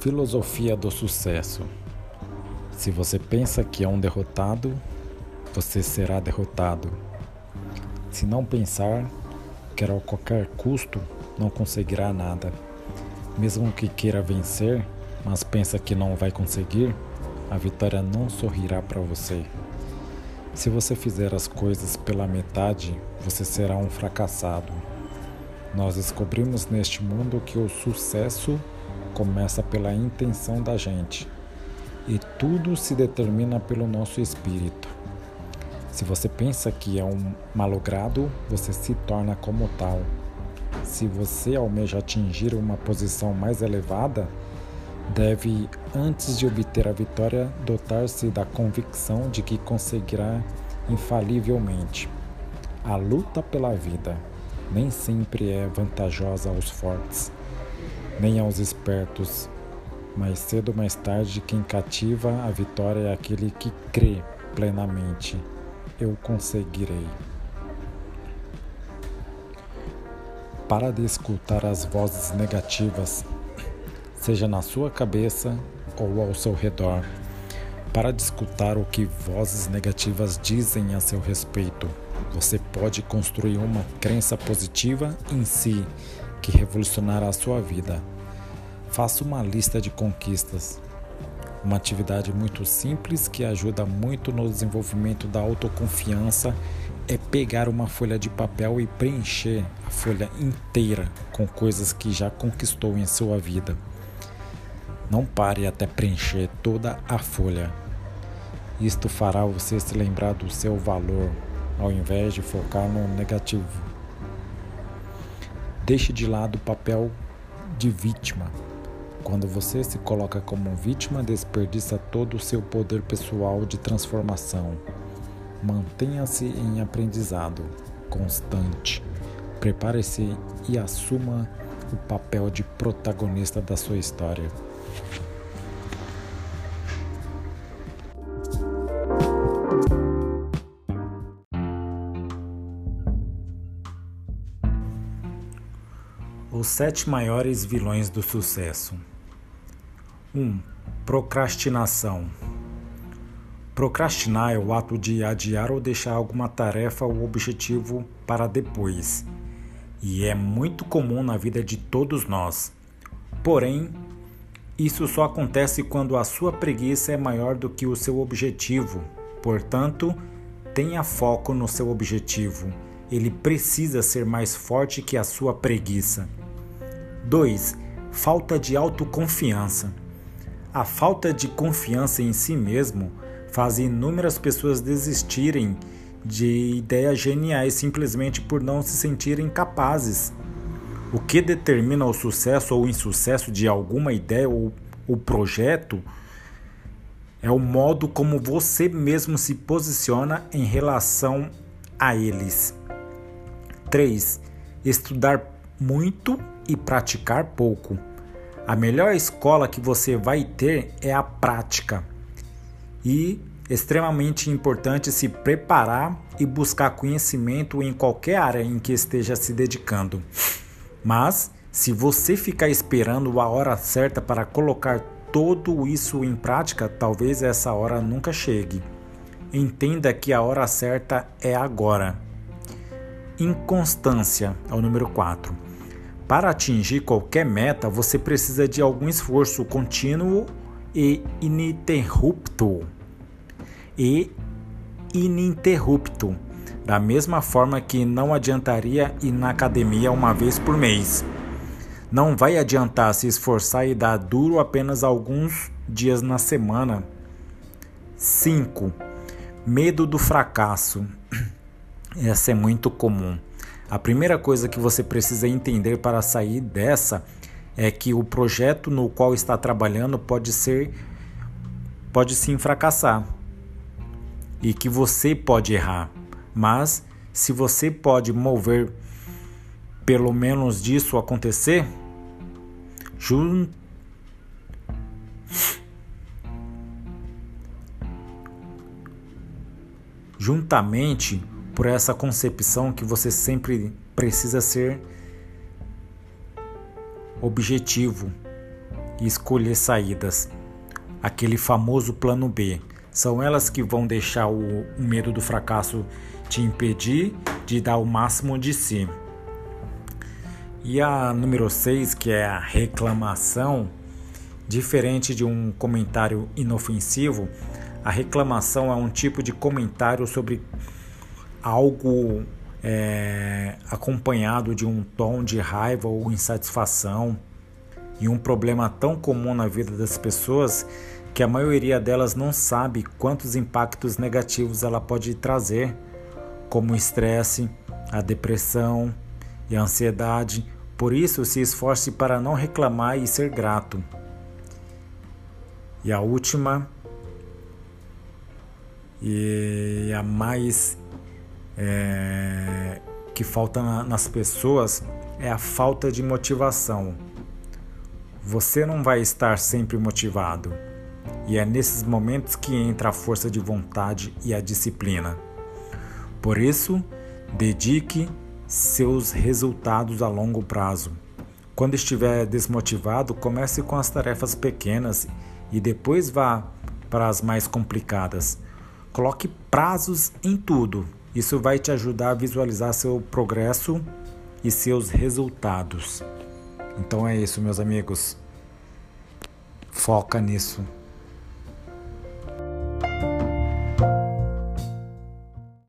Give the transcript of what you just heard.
Filosofia do sucesso. Se você pensa que é um derrotado, você será derrotado. Se não pensar, que a qualquer custo, não conseguirá nada. Mesmo que queira vencer, mas pensa que não vai conseguir, a vitória não sorrirá para você. Se você fizer as coisas pela metade, você será um fracassado. Nós descobrimos neste mundo que o sucesso começa pela intenção da gente e tudo se determina pelo nosso espírito. Se você pensa que é um malogrado, você se torna como tal. Se você almeja atingir uma posição mais elevada, deve, antes de obter a vitória, dotar-se da convicção de que conseguirá infalivelmente. A luta pela vida nem sempre é vantajosa aos fortes nem aos espertos. Mais cedo ou mais tarde, quem cativa a vitória é aquele que crê plenamente: eu conseguirei. Para de escutar as vozes negativas, seja na sua cabeça ou ao seu redor. Para de escutar o que vozes negativas dizem a seu respeito. Você pode construir uma crença positiva em si que revolucionará a sua vida. Faça uma lista de conquistas. Uma atividade muito simples que ajuda muito no desenvolvimento da autoconfiança é pegar uma folha de papel e preencher a folha inteira com coisas que já conquistou em sua vida. Não pare até preencher toda a folha. Isto fará você se lembrar do seu valor, ao invés de focar no negativo. Deixe de lado o papel de vítima. Quando você se coloca como vítima, desperdiça todo o seu poder pessoal de transformação. Mantenha-se em aprendizado constante. Prepare-se e assuma o papel de protagonista da sua história. Os sete maiores vilões do sucesso. 1. Um, procrastinação. Procrastinar é o ato de adiar ou deixar alguma tarefa ou objetivo para depois. E é muito comum na vida de todos nós. Porém, isso só acontece quando a sua preguiça é maior do que o seu objetivo. Portanto, tenha foco no seu objetivo. Ele precisa ser mais forte que a sua preguiça. 2. Falta de autoconfiança. A falta de confiança em si mesmo faz inúmeras pessoas desistirem de ideias geniais simplesmente por não se sentirem capazes. O que determina o sucesso ou insucesso de alguma ideia ou, ou projeto é o modo como você mesmo se posiciona em relação a eles. 3. Estudar muito e praticar pouco. A melhor escola que você vai ter é a prática. E extremamente importante se preparar e buscar conhecimento em qualquer área em que esteja se dedicando. Mas se você ficar esperando a hora certa para colocar tudo isso em prática, talvez essa hora nunca chegue. Entenda que a hora certa é agora. Inconstância é o número 4. Para atingir qualquer meta, você precisa de algum esforço contínuo e ininterrupto. E ininterrupto. Da mesma forma que não adiantaria ir na academia uma vez por mês. Não vai adiantar se esforçar e dar duro apenas alguns dias na semana. 5. Medo do fracasso. Essa é muito comum. A primeira coisa que você precisa entender para sair dessa é que o projeto no qual está trabalhando pode ser pode sim fracassar e que você pode errar, mas se você pode mover pelo menos disso acontecer, jun... juntamente por essa concepção que você sempre precisa ser objetivo e escolher saídas. Aquele famoso plano B. São elas que vão deixar o, o medo do fracasso te impedir de dar o máximo de si. E a número 6, que é a reclamação, diferente de um comentário inofensivo, a reclamação é um tipo de comentário sobre algo é, acompanhado de um tom de raiva ou insatisfação e um problema tão comum na vida das pessoas que a maioria delas não sabe quantos impactos negativos ela pode trazer, como o estresse, a depressão e a ansiedade. Por isso, se esforce para não reclamar e ser grato. E a última e a mais é, que falta na, nas pessoas é a falta de motivação. Você não vai estar sempre motivado, e é nesses momentos que entra a força de vontade e a disciplina. Por isso, dedique seus resultados a longo prazo. Quando estiver desmotivado, comece com as tarefas pequenas e depois vá para as mais complicadas. Coloque prazos em tudo. Isso vai te ajudar a visualizar seu progresso e seus resultados. Então é isso, meus amigos. Foca nisso.